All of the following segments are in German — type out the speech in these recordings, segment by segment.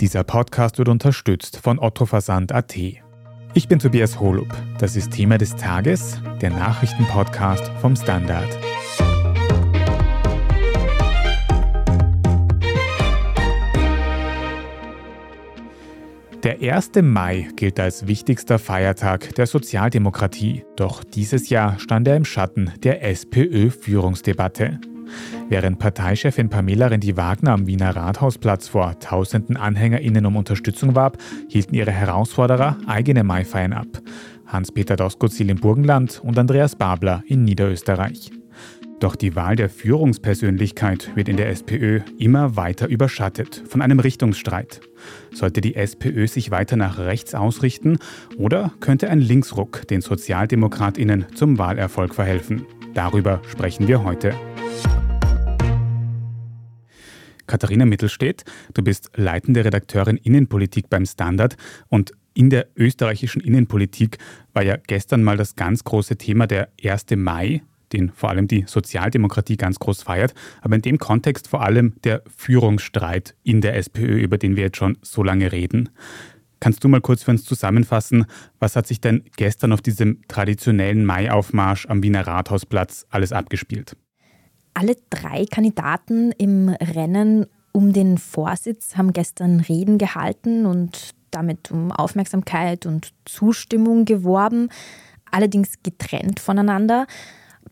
Dieser Podcast wird unterstützt von Otto Versand.at. Ich bin Tobias Holub. Das ist Thema des Tages, der Nachrichtenpodcast vom Standard. Der 1. Mai gilt als wichtigster Feiertag der Sozialdemokratie, doch dieses Jahr stand er im Schatten der SPÖ-Führungsdebatte. Während Parteichefin Pamela Rendi-Wagner am Wiener Rathausplatz vor tausenden AnhängerInnen um Unterstützung warb, hielten ihre Herausforderer eigene Maifeiern ab. Hans-Peter Doskozil im Burgenland und Andreas Babler in Niederösterreich. Doch die Wahl der Führungspersönlichkeit wird in der SPÖ immer weiter überschattet von einem Richtungsstreit. Sollte die SPÖ sich weiter nach rechts ausrichten oder könnte ein Linksruck den Sozialdemokratinnen zum Wahlerfolg verhelfen? Darüber sprechen wir heute. Katharina Mittelstedt, du bist leitende Redakteurin Innenpolitik beim Standard und in der österreichischen Innenpolitik war ja gestern mal das ganz große Thema der 1. Mai, den vor allem die Sozialdemokratie ganz groß feiert, aber in dem Kontext vor allem der Führungsstreit in der SPÖ, über den wir jetzt schon so lange reden. Kannst du mal kurz für uns zusammenfassen, was hat sich denn gestern auf diesem traditionellen Maiaufmarsch am Wiener Rathausplatz alles abgespielt? Alle drei Kandidaten im Rennen um den Vorsitz haben gestern Reden gehalten und damit um Aufmerksamkeit und Zustimmung geworben, allerdings getrennt voneinander.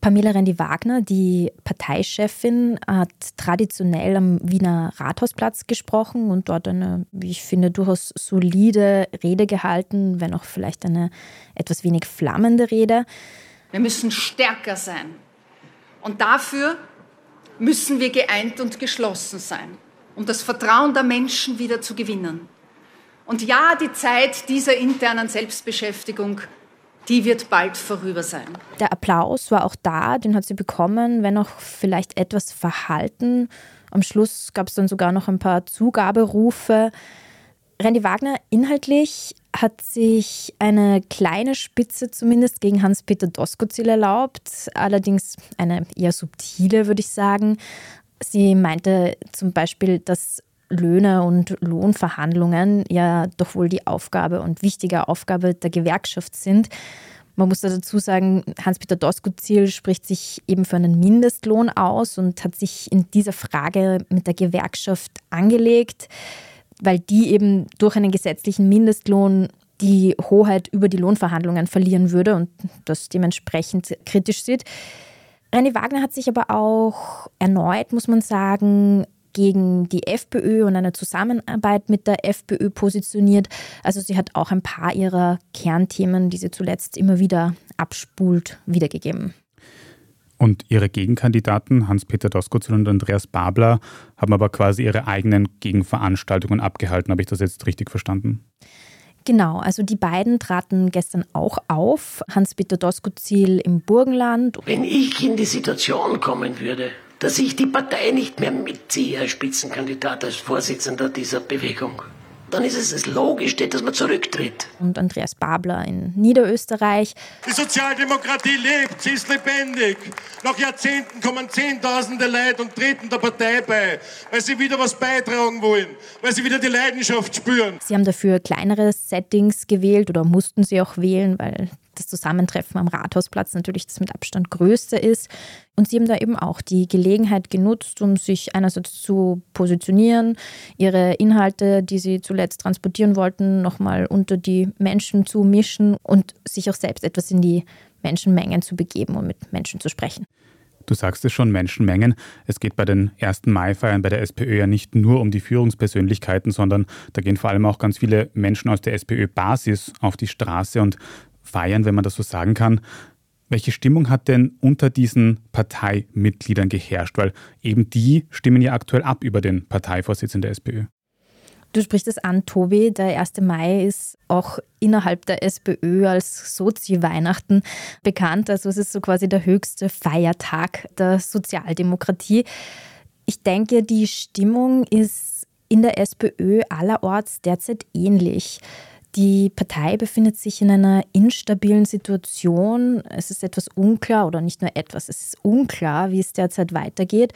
Pamela Rendi-Wagner, die Parteichefin, hat traditionell am Wiener Rathausplatz gesprochen und dort eine, wie ich finde, durchaus solide Rede gehalten, wenn auch vielleicht eine etwas wenig flammende Rede. Wir müssen stärker sein. Und dafür müssen wir geeint und geschlossen sein, um das Vertrauen der Menschen wieder zu gewinnen. Und ja, die Zeit dieser internen Selbstbeschäftigung die wird bald vorüber sein. Der Applaus war auch da, den hat sie bekommen, wenn auch vielleicht etwas verhalten. Am Schluss gab es dann sogar noch ein paar Zugaberufe. Randy Wagner inhaltlich hat sich eine kleine Spitze zumindest gegen Hans-Peter Doskozil erlaubt, allerdings eine eher subtile, würde ich sagen. Sie meinte zum Beispiel, dass Löhne und Lohnverhandlungen ja doch wohl die Aufgabe und wichtige Aufgabe der Gewerkschaft sind. Man muss dazu sagen, Hans-Peter Doskozil spricht sich eben für einen Mindestlohn aus und hat sich in dieser Frage mit der Gewerkschaft angelegt, weil die eben durch einen gesetzlichen Mindestlohn die Hoheit über die Lohnverhandlungen verlieren würde und das dementsprechend kritisch sieht. René Wagner hat sich aber auch erneut, muss man sagen, gegen die FPÖ und eine Zusammenarbeit mit der FPÖ positioniert. Also sie hat auch ein paar ihrer Kernthemen, die sie zuletzt immer wieder abspult, wiedergegeben. Und ihre Gegenkandidaten, Hans-Peter Doskozil und Andreas Babler, haben aber quasi ihre eigenen Gegenveranstaltungen abgehalten. Habe ich das jetzt richtig verstanden? Genau, also die beiden traten gestern auch auf. Hans-Peter Doskozil im Burgenland. Wenn ich in die Situation kommen würde, dass ich die Partei nicht mehr mitziehe als Spitzenkandidat, als Vorsitzender dieser Bewegung. Dann ist es logisch, dass man zurücktritt. Und Andreas Babler in Niederösterreich. Die Sozialdemokratie lebt, sie ist lebendig. Nach Jahrzehnten kommen Zehntausende Leute und treten der Partei bei, weil sie wieder was beitragen wollen, weil sie wieder die Leidenschaft spüren. Sie haben dafür kleinere Settings gewählt oder mussten sie auch wählen, weil das Zusammentreffen am Rathausplatz natürlich das mit Abstand größte ist. Und sie haben da eben auch die Gelegenheit genutzt, um sich einerseits zu positionieren, ihre Inhalte, die sie zuletzt transportieren wollten, nochmal unter die Menschen zu mischen und sich auch selbst etwas in die Menschenmengen zu begeben und mit Menschen zu sprechen. Du sagst es schon, Menschenmengen. Es geht bei den ersten Mai-Feiern bei der SPÖ ja nicht nur um die Führungspersönlichkeiten, sondern da gehen vor allem auch ganz viele Menschen aus der SPÖ-Basis auf die Straße und feiern, wenn man das so sagen kann. Welche Stimmung hat denn unter diesen Parteimitgliedern geherrscht? Weil eben die stimmen ja aktuell ab über den Parteivorsitz in der SPÖ. Du sprichst es an, Tobi. Der 1. Mai ist auch innerhalb der SPÖ als Sozi-Weihnachten bekannt. Also es ist so quasi der höchste Feiertag der Sozialdemokratie. Ich denke, die Stimmung ist in der SPÖ allerorts derzeit ähnlich. Die Partei befindet sich in einer instabilen Situation. Es ist etwas unklar oder nicht nur etwas, es ist unklar, wie es derzeit weitergeht.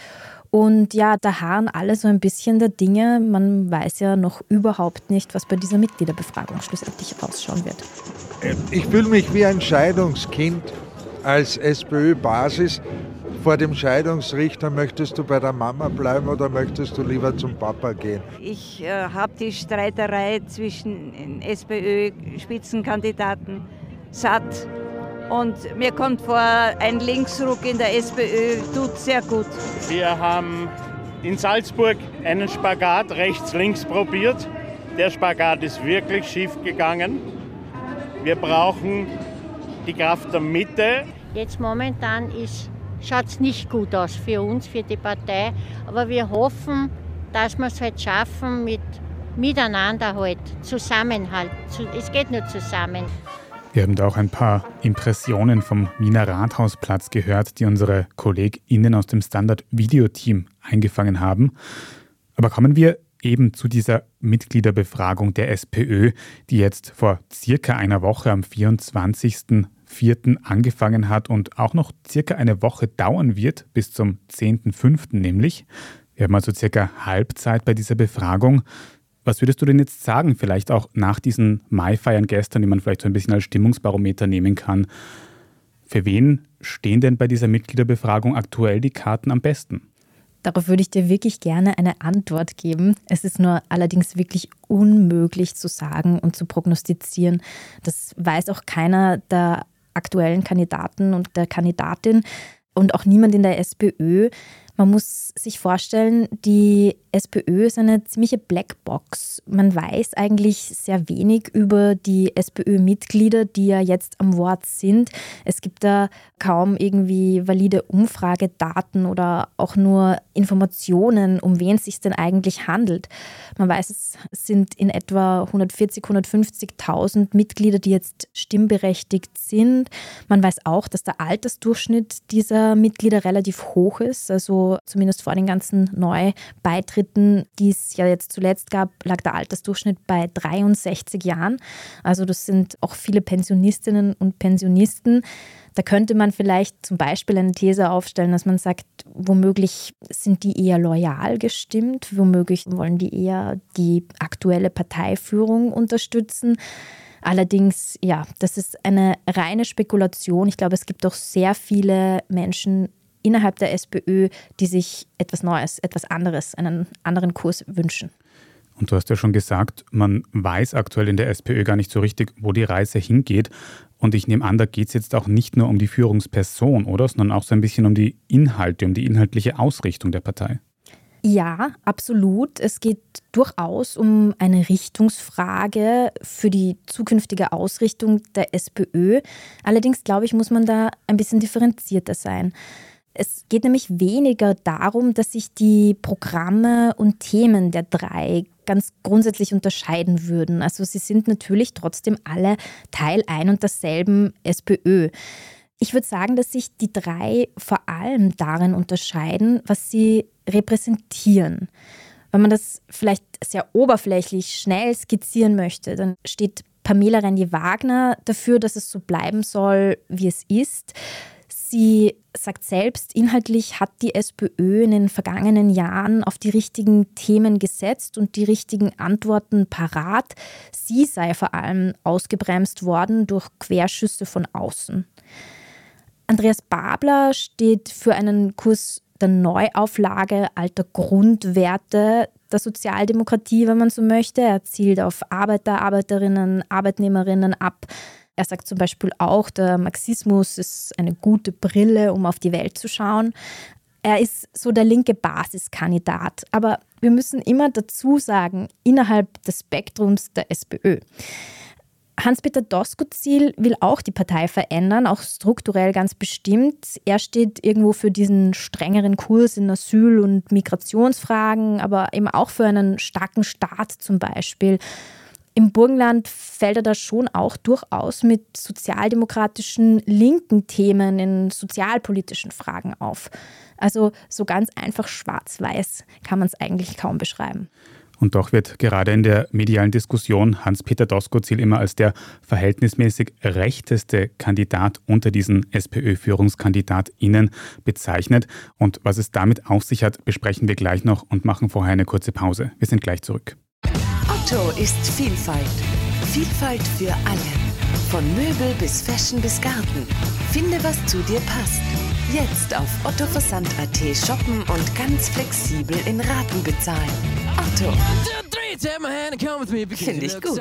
Und ja, da harren alle so ein bisschen der Dinge. Man weiß ja noch überhaupt nicht, was bei dieser Mitgliederbefragung schlussendlich rausschauen wird. Ich fühle mich wie ein Scheidungskind als SPÖ-Basis. Vor dem Scheidungsrichter möchtest du bei der Mama bleiben oder möchtest du lieber zum Papa gehen? Ich äh, habe die Streiterei zwischen SPÖ-Spitzenkandidaten satt. Und mir kommt vor, ein Linksruck in der SPÖ tut sehr gut. Wir haben in Salzburg einen Spagat rechts-links probiert. Der Spagat ist wirklich schief gegangen. Wir brauchen die Kraft der Mitte. Jetzt momentan schaut es nicht gut aus für uns, für die Partei. Aber wir hoffen, dass wir es halt schaffen mit Miteinander halt, Zusammenhalt. Es geht nur zusammen. Wir haben da auch ein paar Impressionen vom Wiener Rathausplatz gehört, die unsere KollegInnen aus dem Standard-Video-Team eingefangen haben. Aber kommen wir eben zu dieser Mitgliederbefragung der SPÖ, die jetzt vor circa einer Woche am 24.04. angefangen hat und auch noch circa eine Woche dauern wird, bis zum 10.05. nämlich. Wir haben also circa Halbzeit bei dieser Befragung. Was würdest du denn jetzt sagen, vielleicht auch nach diesen Mai-Feiern gestern, die man vielleicht so ein bisschen als Stimmungsbarometer nehmen kann? Für wen stehen denn bei dieser Mitgliederbefragung aktuell die Karten am besten? Darauf würde ich dir wirklich gerne eine Antwort geben. Es ist nur allerdings wirklich unmöglich zu sagen und zu prognostizieren. Das weiß auch keiner der aktuellen Kandidaten und der Kandidatin und auch niemand in der SPÖ. Man muss sich vorstellen, die SPÖ ist eine ziemliche Blackbox. Man weiß eigentlich sehr wenig über die SPÖ-Mitglieder, die ja jetzt am Wort sind. Es gibt da kaum irgendwie valide Umfragedaten oder auch nur Informationen, um wen es sich denn eigentlich handelt. Man weiß, es sind in etwa 140.000, 150.000 Mitglieder, die jetzt stimmberechtigt sind. Man weiß auch, dass der Altersdurchschnitt dieser Mitglieder relativ hoch ist. Also zumindest vor den ganzen Neubeitritten, die es ja jetzt zuletzt gab, lag der Altersdurchschnitt bei 63 Jahren. Also das sind auch viele Pensionistinnen und Pensionisten. Da könnte man vielleicht zum Beispiel eine These aufstellen, dass man sagt, womöglich sind die eher loyal gestimmt, womöglich wollen die eher die aktuelle Parteiführung unterstützen. Allerdings, ja, das ist eine reine Spekulation. Ich glaube, es gibt auch sehr viele Menschen innerhalb der SPÖ, die sich etwas Neues, etwas anderes, einen anderen Kurs wünschen. Und du hast ja schon gesagt, man weiß aktuell in der SPÖ gar nicht so richtig, wo die Reise hingeht. Und ich nehme an, da geht es jetzt auch nicht nur um die Führungsperson, oder? Sondern auch so ein bisschen um die Inhalte, um die inhaltliche Ausrichtung der Partei. Ja, absolut. Es geht durchaus um eine Richtungsfrage für die zukünftige Ausrichtung der SPÖ. Allerdings, glaube ich, muss man da ein bisschen differenzierter sein. Es geht nämlich weniger darum, dass sich die Programme und Themen der drei ganz grundsätzlich unterscheiden würden. Also sie sind natürlich trotzdem alle Teil ein und derselben SPÖ. Ich würde sagen, dass sich die drei vor allem darin unterscheiden, was sie repräsentieren. Wenn man das vielleicht sehr oberflächlich schnell skizzieren möchte, dann steht Pamela Rendi-Wagner dafür, dass es so bleiben soll, wie es ist. Sie sagt selbst, inhaltlich hat die SPÖ in den vergangenen Jahren auf die richtigen Themen gesetzt und die richtigen Antworten parat. Sie sei vor allem ausgebremst worden durch Querschüsse von außen. Andreas Babler steht für einen Kurs der Neuauflage alter Grundwerte der Sozialdemokratie, wenn man so möchte. Er zielt auf Arbeiter, Arbeiterinnen, Arbeitnehmerinnen ab. Er sagt zum Beispiel auch, der Marxismus ist eine gute Brille, um auf die Welt zu schauen. Er ist so der linke Basiskandidat. Aber wir müssen immer dazu sagen, innerhalb des Spektrums der SPÖ. Hans-Peter Doskozil will auch die Partei verändern, auch strukturell ganz bestimmt. Er steht irgendwo für diesen strengeren Kurs in Asyl- und Migrationsfragen, aber eben auch für einen starken Staat zum Beispiel. Im Burgenland fällt er da schon auch durchaus mit sozialdemokratischen linken Themen in sozialpolitischen Fragen auf. Also so ganz einfach schwarz-weiß kann man es eigentlich kaum beschreiben. Und doch wird gerade in der medialen Diskussion Hans-Peter Doskozil immer als der verhältnismäßig rechteste Kandidat unter diesen SPÖ-FührungskandidatInnen bezeichnet. Und was es damit auf sich hat, besprechen wir gleich noch und machen vorher eine kurze Pause. Wir sind gleich zurück. Otto ist Vielfalt. Vielfalt für alle. Von Möbel bis Fashion bis Garten. Finde, was zu dir passt. Jetzt auf ottoversand.at shoppen und ganz flexibel in Raten bezahlen. Otto. Finde ich gut.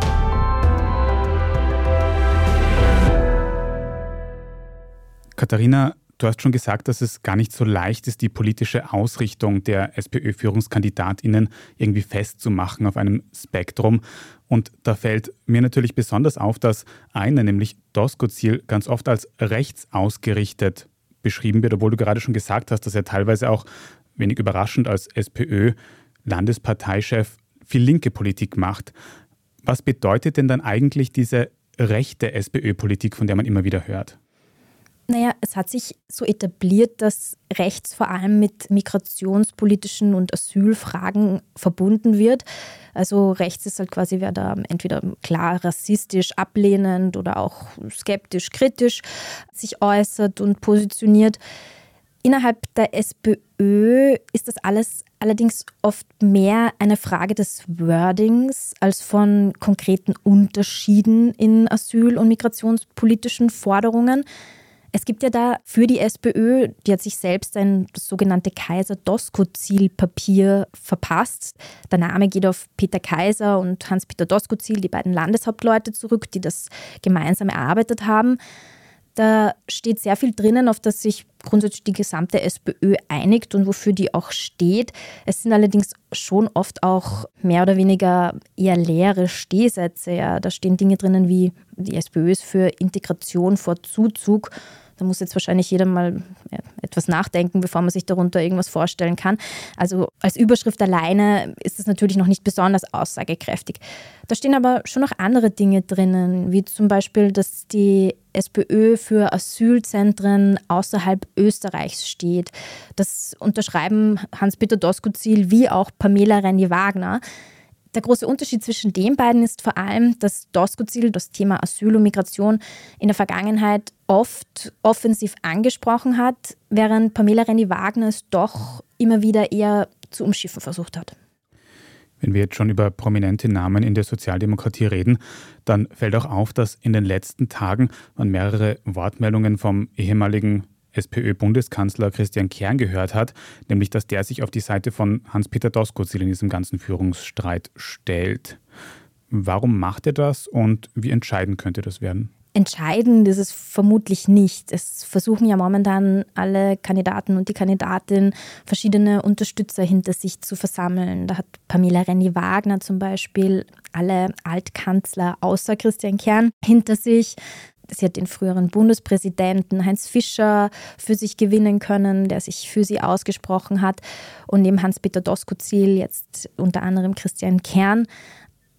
Katharina, Du hast schon gesagt, dass es gar nicht so leicht ist, die politische Ausrichtung der SPÖ-Führungskandidatinnen irgendwie festzumachen auf einem Spektrum. Und da fällt mir natürlich besonders auf, dass eine, nämlich Doskozil, ganz oft als rechts ausgerichtet beschrieben wird, obwohl du gerade schon gesagt hast, dass er teilweise auch wenig überraschend als SPÖ-Landesparteichef viel linke Politik macht. Was bedeutet denn dann eigentlich diese rechte SPÖ-Politik, von der man immer wieder hört? Naja, es hat sich so etabliert, dass rechts vor allem mit migrationspolitischen und Asylfragen verbunden wird. Also rechts ist halt quasi, wer da entweder klar rassistisch, ablehnend oder auch skeptisch, kritisch sich äußert und positioniert. Innerhalb der SPÖ ist das alles allerdings oft mehr eine Frage des Wordings als von konkreten Unterschieden in asyl- und migrationspolitischen Forderungen. Es gibt ja da für die SPÖ, die hat sich selbst ein sogenannte Kaiser-Doskozil-Papier verpasst. Der Name geht auf Peter Kaiser und Hans-Peter Doskozil, die beiden Landeshauptleute, zurück, die das gemeinsam erarbeitet haben. Da steht sehr viel drinnen, auf das sich grundsätzlich die gesamte SPÖ einigt und wofür die auch steht. Es sind allerdings schon oft auch mehr oder weniger eher leere Stehsätze. Ja. Da stehen Dinge drinnen wie die SPÖ ist für Integration vor Zuzug da muss jetzt wahrscheinlich jeder mal etwas nachdenken, bevor man sich darunter irgendwas vorstellen kann. Also als Überschrift alleine ist es natürlich noch nicht besonders aussagekräftig. Da stehen aber schon noch andere Dinge drinnen, wie zum Beispiel, dass die SPÖ für Asylzentren außerhalb Österreichs steht. Das unterschreiben Hans-Peter Doskozil wie auch Pamela Renny-Wagner. Der große Unterschied zwischen den beiden ist vor allem, dass Doskozil das Thema Asyl und Migration in der Vergangenheit oft offensiv angesprochen hat, während Pamela Renny-Wagner es doch immer wieder eher zu umschiffen versucht hat. Wenn wir jetzt schon über prominente Namen in der Sozialdemokratie reden, dann fällt auch auf, dass in den letzten Tagen man mehrere Wortmeldungen vom ehemaligen SPÖ-Bundeskanzler Christian Kern gehört hat, nämlich dass der sich auf die Seite von Hans-Peter Doskozil in diesem ganzen Führungsstreit stellt. Warum macht er das und wie entscheidend könnte das werden? Entscheidend ist es vermutlich nicht. Es versuchen ja momentan alle Kandidaten und die Kandidatin verschiedene Unterstützer hinter sich zu versammeln. Da hat Pamela Renny-Wagner zum Beispiel alle Altkanzler außer Christian Kern hinter sich. Sie hat den früheren Bundespräsidenten Heinz Fischer für sich gewinnen können, der sich für sie ausgesprochen hat. Und neben Hans-Peter Doskozil jetzt unter anderem Christian Kern.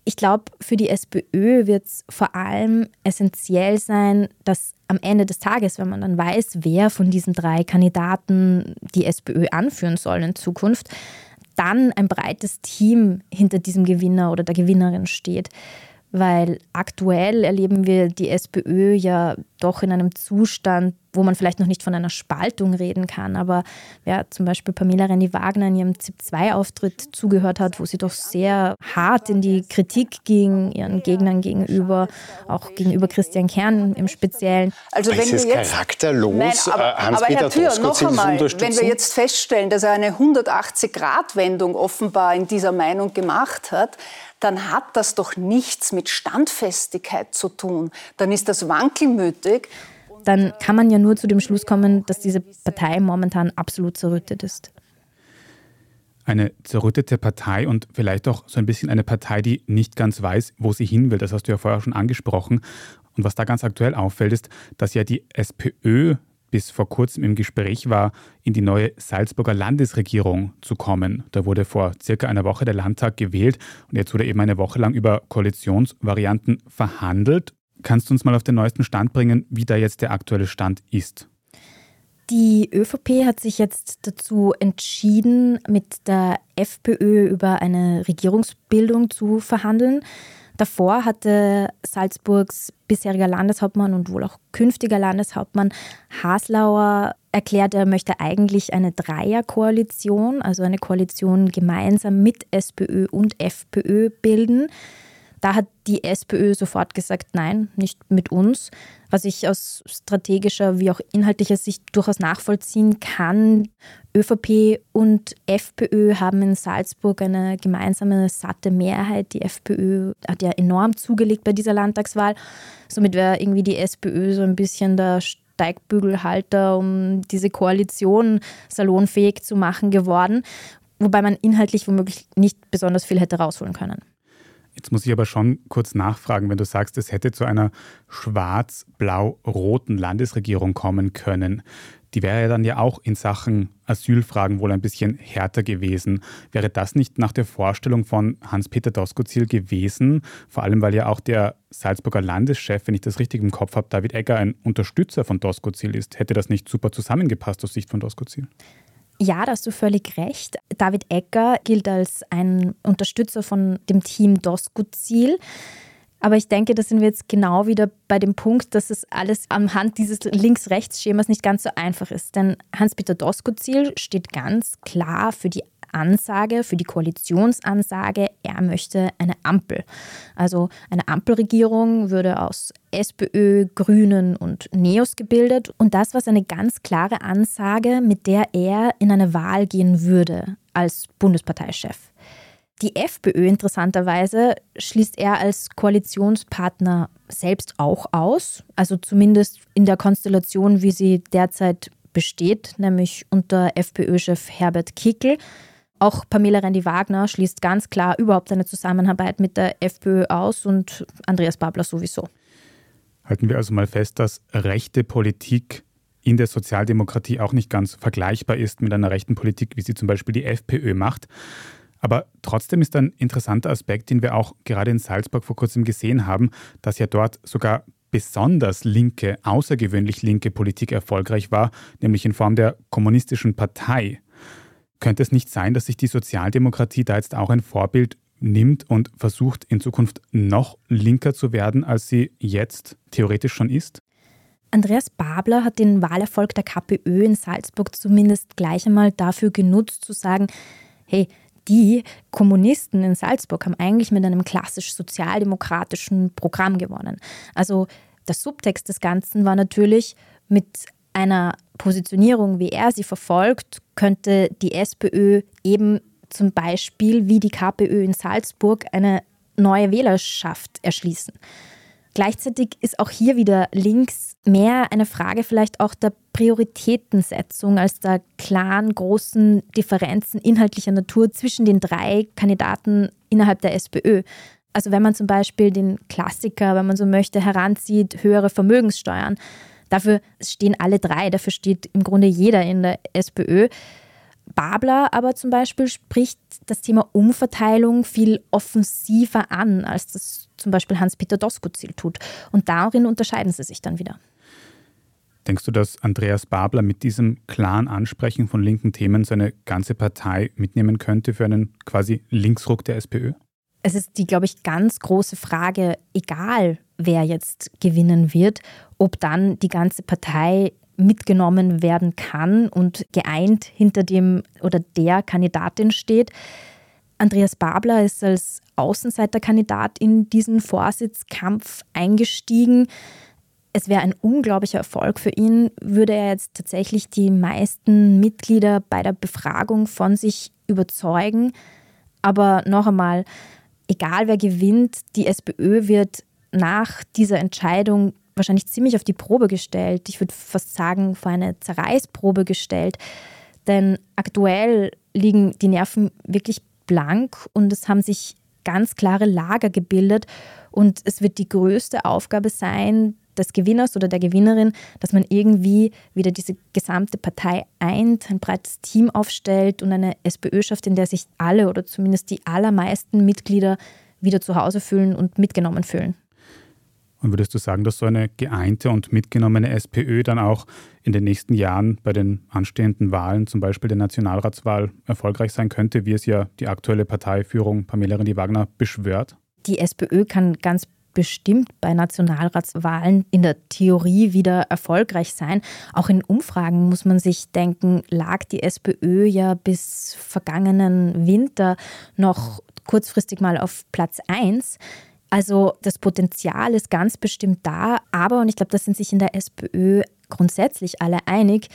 Ich glaube, für die SPÖ wird es vor allem essentiell sein, dass am Ende des Tages, wenn man dann weiß, wer von diesen drei Kandidaten die SPÖ anführen soll in Zukunft, dann ein breites Team hinter diesem Gewinner oder der Gewinnerin steht. Weil aktuell erleben wir die SPÖ ja doch in einem Zustand, wo man vielleicht noch nicht von einer Spaltung reden kann. Aber wer zum Beispiel Pamela Rendi-Wagner in ihrem ZIP-2-Auftritt zugehört hat, wo sie doch sehr hart in die Kritik ging, ihren Gegnern gegenüber, auch gegenüber Christian Kern im Speziellen. Also wenn ist es wir jetzt, charakterlos, Nein, aber, äh, Hans-Peter aber Herr Thür, Doskozil noch einmal, wenn wir jetzt feststellen, dass er eine 180-Grad-Wendung offenbar in dieser Meinung gemacht hat, dann hat das doch nichts mit Standfestigkeit zu tun. Dann ist das wankelmütig. Dann kann man ja nur zu dem Schluss kommen, dass diese Partei momentan absolut zerrüttet ist. Eine zerrüttete Partei und vielleicht auch so ein bisschen eine Partei, die nicht ganz weiß, wo sie hin will. Das hast du ja vorher schon angesprochen. Und was da ganz aktuell auffällt, ist, dass ja die SPÖ bis vor kurzem im Gespräch war, in die neue Salzburger Landesregierung zu kommen. Da wurde vor circa einer Woche der Landtag gewählt und jetzt wurde eben eine Woche lang über Koalitionsvarianten verhandelt. Kannst du uns mal auf den neuesten Stand bringen, wie da jetzt der aktuelle Stand ist? Die ÖVP hat sich jetzt dazu entschieden, mit der FPÖ über eine Regierungsbildung zu verhandeln. Davor hatte Salzburgs bisheriger Landeshauptmann und wohl auch künftiger Landeshauptmann Haslauer erklärt, er möchte eigentlich eine Dreierkoalition, also eine Koalition gemeinsam mit SPÖ und FPÖ bilden. Da hat die SPÖ sofort gesagt, nein, nicht mit uns, was ich aus strategischer wie auch inhaltlicher Sicht durchaus nachvollziehen kann. ÖVP und FPÖ haben in Salzburg eine gemeinsame satte Mehrheit. Die FPÖ hat ja enorm zugelegt bei dieser Landtagswahl. Somit wäre irgendwie die SPÖ so ein bisschen der Steigbügelhalter, um diese Koalition salonfähig zu machen geworden, wobei man inhaltlich womöglich nicht besonders viel hätte rausholen können. Jetzt muss ich aber schon kurz nachfragen, wenn du sagst, es hätte zu einer schwarz-blau-roten Landesregierung kommen können. Die wäre ja dann ja auch in Sachen Asylfragen wohl ein bisschen härter gewesen. Wäre das nicht nach der Vorstellung von Hans-Peter Doskozil gewesen? Vor allem, weil ja auch der Salzburger Landeschef, wenn ich das richtig im Kopf habe, David Egger, ein Unterstützer von Doskozil ist. Hätte das nicht super zusammengepasst aus Sicht von Doskozil? Ja, da hast du völlig recht. David Egger gilt als ein Unterstützer von dem Team Doskozil. Aber ich denke, da sind wir jetzt genau wieder bei dem Punkt, dass es alles anhand dieses Links-Rechts-Schemas nicht ganz so einfach ist. Denn Hans-Peter Doskozil steht ganz klar für die Ansage, für die Koalitionsansage, er möchte eine Ampel. Also eine Ampelregierung würde aus SPÖ, Grünen und Neos gebildet. Und das war seine ganz klare Ansage, mit der er in eine Wahl gehen würde als Bundesparteichef. Die FPÖ interessanterweise schließt er als Koalitionspartner selbst auch aus, also zumindest in der Konstellation, wie sie derzeit besteht, nämlich unter FPÖ-Chef Herbert Kickel. Auch Pamela Rendi-Wagner schließt ganz klar überhaupt eine Zusammenarbeit mit der FPÖ aus und Andreas Babler sowieso. Halten wir also mal fest, dass rechte Politik in der Sozialdemokratie auch nicht ganz vergleichbar ist mit einer rechten Politik, wie sie zum Beispiel die FPÖ macht. Aber trotzdem ist ein interessanter Aspekt, den wir auch gerade in Salzburg vor kurzem gesehen haben, dass ja dort sogar besonders linke, außergewöhnlich linke Politik erfolgreich war, nämlich in Form der kommunistischen Partei. Könnte es nicht sein, dass sich die Sozialdemokratie da jetzt auch ein Vorbild nimmt und versucht, in Zukunft noch linker zu werden, als sie jetzt theoretisch schon ist? Andreas Babler hat den Wahlerfolg der KPÖ in Salzburg zumindest gleich einmal dafür genutzt, zu sagen, hey, die Kommunisten in Salzburg haben eigentlich mit einem klassisch sozialdemokratischen Programm gewonnen. Also der Subtext des Ganzen war natürlich mit einer Positionierung, wie er sie verfolgt, könnte die SPÖ eben zum Beispiel wie die KPÖ in Salzburg eine neue Wählerschaft erschließen. Gleichzeitig ist auch hier wieder links mehr eine Frage vielleicht auch der Prioritätensetzung als der klaren großen Differenzen inhaltlicher Natur zwischen den drei Kandidaten innerhalb der SPÖ. Also wenn man zum Beispiel den Klassiker, wenn man so möchte, heranzieht, höhere Vermögenssteuern, Dafür stehen alle drei, dafür steht im Grunde jeder in der SPÖ. Babler aber zum Beispiel spricht das Thema Umverteilung viel offensiver an, als das zum Beispiel Hans-Peter Doskozil tut. Und darin unterscheiden sie sich dann wieder. Denkst du, dass Andreas Babler mit diesem klaren Ansprechen von linken Themen seine ganze Partei mitnehmen könnte für einen quasi Linksruck der SPÖ? es ist die, glaube ich, ganz große Frage, egal wer jetzt gewinnen wird, ob dann die ganze Partei mitgenommen werden kann und geeint hinter dem oder der Kandidatin steht. Andreas Babler ist als Außenseiterkandidat in diesen Vorsitzkampf eingestiegen. Es wäre ein unglaublicher Erfolg für ihn, würde er jetzt tatsächlich die meisten Mitglieder bei der Befragung von sich überzeugen. Aber noch einmal, egal wer gewinnt, die SPÖ wird nach dieser Entscheidung wahrscheinlich ziemlich auf die Probe gestellt. Ich würde fast sagen, vor eine Zerreißprobe gestellt. Denn aktuell liegen die Nerven wirklich blank und es haben sich ganz klare Lager gebildet. Und es wird die größte Aufgabe sein, des Gewinners oder der Gewinnerin, dass man irgendwie wieder diese gesamte Partei eint, ein breites Team aufstellt und eine SPÖ schafft, in der sich alle oder zumindest die allermeisten Mitglieder wieder zu Hause fühlen und mitgenommen fühlen. Und würdest du sagen, dass so eine geeinte und mitgenommene SPÖ dann auch in den nächsten Jahren bei den anstehenden Wahlen, zum Beispiel der Nationalratswahl, erfolgreich sein könnte, wie es ja die aktuelle Parteiführung Pamela Rendi-Wagner beschwört? Die SPÖ kann ganz bestimmt bei Nationalratswahlen in der Theorie wieder erfolgreich sein. Auch in Umfragen muss man sich denken, lag die SPÖ ja bis vergangenen Winter noch kurzfristig mal auf Platz 1. Also das Potenzial ist ganz bestimmt da, aber, und ich glaube, da sind sich in der SPÖ grundsätzlich alle einig,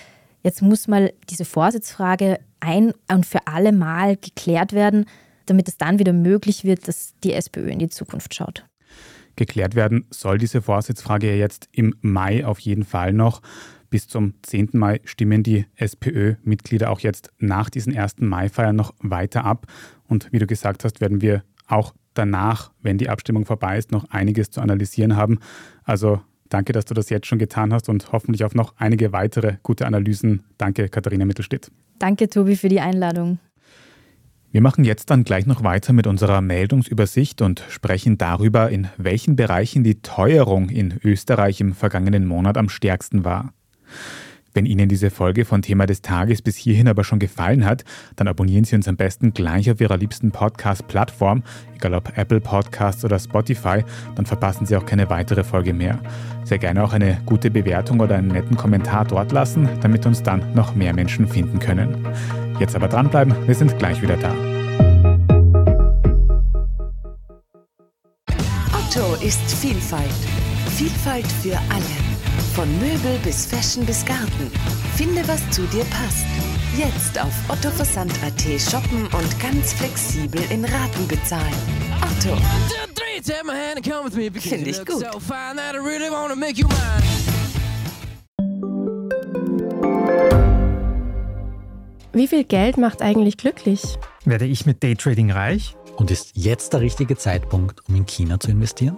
jetzt muss mal diese Vorsitzfrage ein und für alle Mal geklärt werden, damit es dann wieder möglich wird, dass die SPÖ in die Zukunft schaut. Geklärt werden soll diese Vorsitzfrage ja jetzt im Mai auf jeden Fall noch. Bis zum 10. Mai stimmen die SPÖ-Mitglieder auch jetzt nach diesen 1. Mai-Feiern noch weiter ab. Und wie du gesagt hast, werden wir auch danach, wenn die Abstimmung vorbei ist, noch einiges zu analysieren haben. Also danke, dass du das jetzt schon getan hast und hoffentlich auf noch einige weitere gute Analysen. Danke, Katharina Mittelstedt. Danke, Tobi, für die Einladung. Wir machen jetzt dann gleich noch weiter mit unserer Meldungsübersicht und sprechen darüber, in welchen Bereichen die Teuerung in Österreich im vergangenen Monat am stärksten war. Wenn Ihnen diese Folge von Thema des Tages bis hierhin aber schon gefallen hat, dann abonnieren Sie uns am besten gleich auf Ihrer liebsten Podcast-Plattform, egal ob Apple Podcasts oder Spotify, dann verpassen Sie auch keine weitere Folge mehr. Sehr gerne auch eine gute Bewertung oder einen netten Kommentar dort lassen, damit uns dann noch mehr Menschen finden können. Jetzt aber dranbleiben, wir sind gleich wieder da. Otto ist Vielfalt. Vielfalt für alle. Von Möbel bis Fashion bis Garten. Finde, was zu dir passt. Jetzt auf ottoversand.at shoppen und ganz flexibel in Raten bezahlen. Otto. Finde ich gut. Wie viel Geld macht eigentlich glücklich? Werde ich mit Daytrading reich? Und ist jetzt der richtige Zeitpunkt, um in China zu investieren?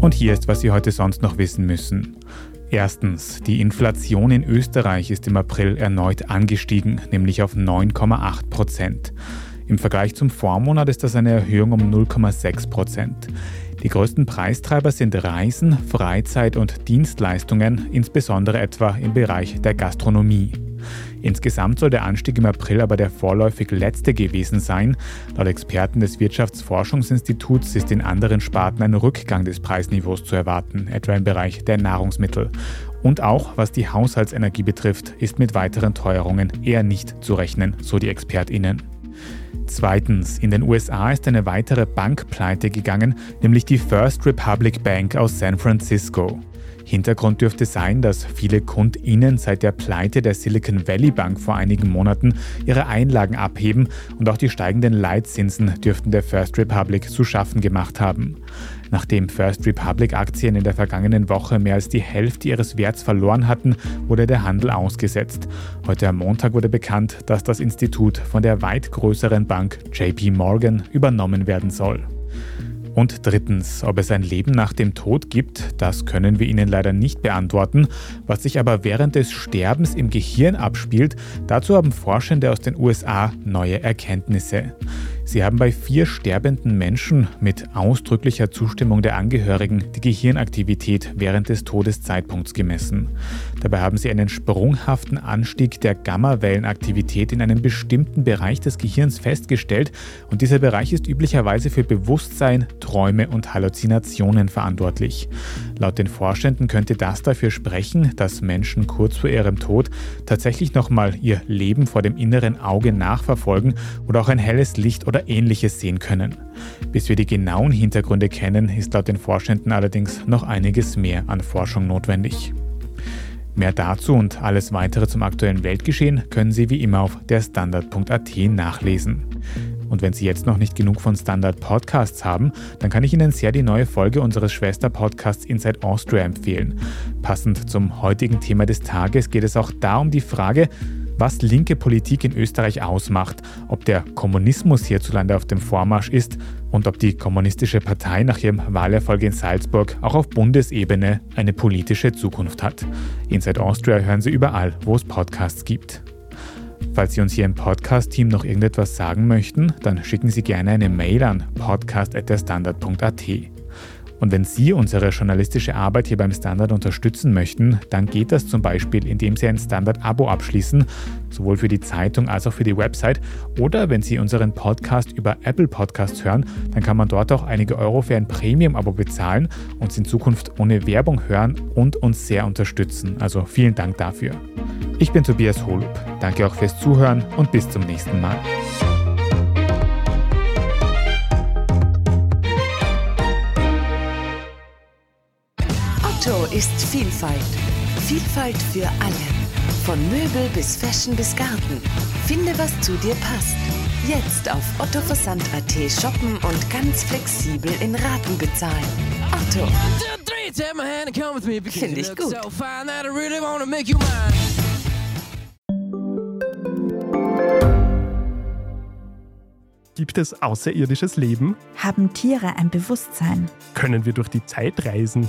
Und hier ist, was Sie heute sonst noch wissen müssen. Erstens, die Inflation in Österreich ist im April erneut angestiegen, nämlich auf 9,8 Prozent. Im Vergleich zum Vormonat ist das eine Erhöhung um 0,6 Prozent. Die größten Preistreiber sind Reisen, Freizeit und Dienstleistungen, insbesondere etwa im Bereich der Gastronomie. Insgesamt soll der Anstieg im April aber der vorläufig letzte gewesen sein. Laut Experten des Wirtschaftsforschungsinstituts ist in anderen Sparten ein Rückgang des Preisniveaus zu erwarten, etwa im Bereich der Nahrungsmittel. Und auch was die Haushaltsenergie betrifft, ist mit weiteren Teuerungen eher nicht zu rechnen, so die ExpertInnen. Zweitens, in den USA ist eine weitere Bank pleite gegangen, nämlich die First Republic Bank aus San Francisco. Hintergrund dürfte sein, dass viele KundInnen seit der Pleite der Silicon Valley Bank vor einigen Monaten ihre Einlagen abheben und auch die steigenden Leitzinsen dürften der First Republic zu schaffen gemacht haben. Nachdem First Republic Aktien in der vergangenen Woche mehr als die Hälfte ihres Werts verloren hatten, wurde der Handel ausgesetzt. Heute am Montag wurde bekannt, dass das Institut von der weit größeren Bank JP Morgan übernommen werden soll. Und drittens, ob es ein Leben nach dem Tod gibt, das können wir Ihnen leider nicht beantworten. Was sich aber während des Sterbens im Gehirn abspielt, dazu haben Forschende aus den USA neue Erkenntnisse. Sie haben bei vier sterbenden Menschen mit ausdrücklicher Zustimmung der Angehörigen die Gehirnaktivität während des Todeszeitpunkts gemessen. Dabei haben sie einen sprunghaften Anstieg der Gammawellenaktivität in einem bestimmten Bereich des Gehirns festgestellt und dieser Bereich ist üblicherweise für Bewusstsein, Träume und Halluzinationen verantwortlich. Laut den Forschenden könnte das dafür sprechen, dass Menschen kurz vor ihrem Tod tatsächlich nochmal ihr Leben vor dem inneren Auge nachverfolgen oder auch ein helles Licht oder ähnliches sehen können. Bis wir die genauen Hintergründe kennen, ist laut den Forschenden allerdings noch einiges mehr an Forschung notwendig. Mehr dazu und alles weitere zum aktuellen Weltgeschehen können Sie wie immer auf der Standard.at nachlesen. Und wenn Sie jetzt noch nicht genug von Standard Podcasts haben, dann kann ich Ihnen sehr die neue Folge unseres Schwester-Podcasts Inside Austria empfehlen. Passend zum heutigen Thema des Tages geht es auch da um die Frage, was linke Politik in Österreich ausmacht, ob der Kommunismus hierzulande auf dem Vormarsch ist und ob die Kommunistische Partei nach ihrem Wahlerfolg in Salzburg auch auf Bundesebene eine politische Zukunft hat. Inside Austria hören Sie überall, wo es Podcasts gibt. Falls Sie uns hier im Podcast-Team noch irgendetwas sagen möchten, dann schicken Sie gerne eine Mail an podcast.derstandard.at. Und wenn Sie unsere journalistische Arbeit hier beim Standard unterstützen möchten, dann geht das zum Beispiel, indem Sie ein Standard-Abo abschließen, sowohl für die Zeitung als auch für die Website. Oder wenn Sie unseren Podcast über Apple Podcasts hören, dann kann man dort auch einige Euro für ein Premium-Abo bezahlen, uns in Zukunft ohne Werbung hören und uns sehr unterstützen. Also vielen Dank dafür. Ich bin Tobias Holub. Danke auch fürs Zuhören und bis zum nächsten Mal. Otto ist Vielfalt. Vielfalt für alle. Von Möbel bis Fashion bis Garten. Finde, was zu dir passt. Jetzt auf ottoversand.at shoppen und ganz flexibel in Raten bezahlen. Otto. Finde ich gut. Gibt es außerirdisches Leben? Haben Tiere ein Bewusstsein? Können wir durch die Zeit reisen?